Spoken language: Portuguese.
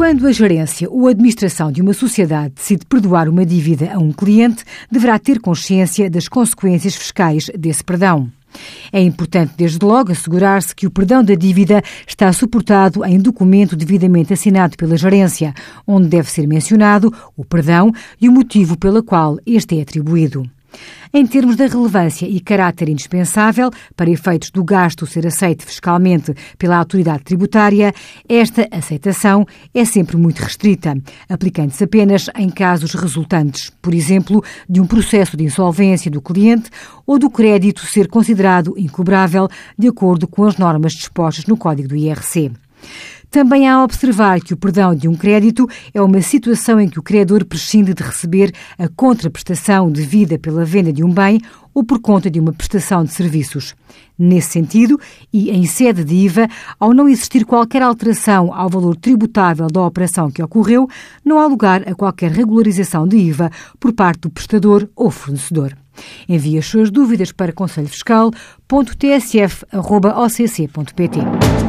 Quando a gerência ou a administração de uma sociedade decide perdoar uma dívida a um cliente, deverá ter consciência das consequências fiscais desse perdão. É importante, desde logo, assegurar-se que o perdão da dívida está suportado em documento devidamente assinado pela gerência, onde deve ser mencionado o perdão e o motivo pela qual este é atribuído. Em termos da relevância e caráter indispensável para efeitos do gasto ser aceito fiscalmente pela autoridade tributária, esta aceitação é sempre muito restrita, aplicando-se apenas em casos resultantes, por exemplo, de um processo de insolvência do cliente ou do crédito ser considerado incobrável de acordo com as normas dispostas no Código do IRC. Também há a observar que o perdão de um crédito é uma situação em que o credor prescinde de receber a contraprestação devida pela venda de um bem ou por conta de uma prestação de serviços. Nesse sentido, e em sede de IVA, ao não existir qualquer alteração ao valor tributável da operação que ocorreu, não há lugar a qualquer regularização de IVA por parte do prestador ou fornecedor. Envie as suas dúvidas para conselhofiscal.tsf.occ.pt.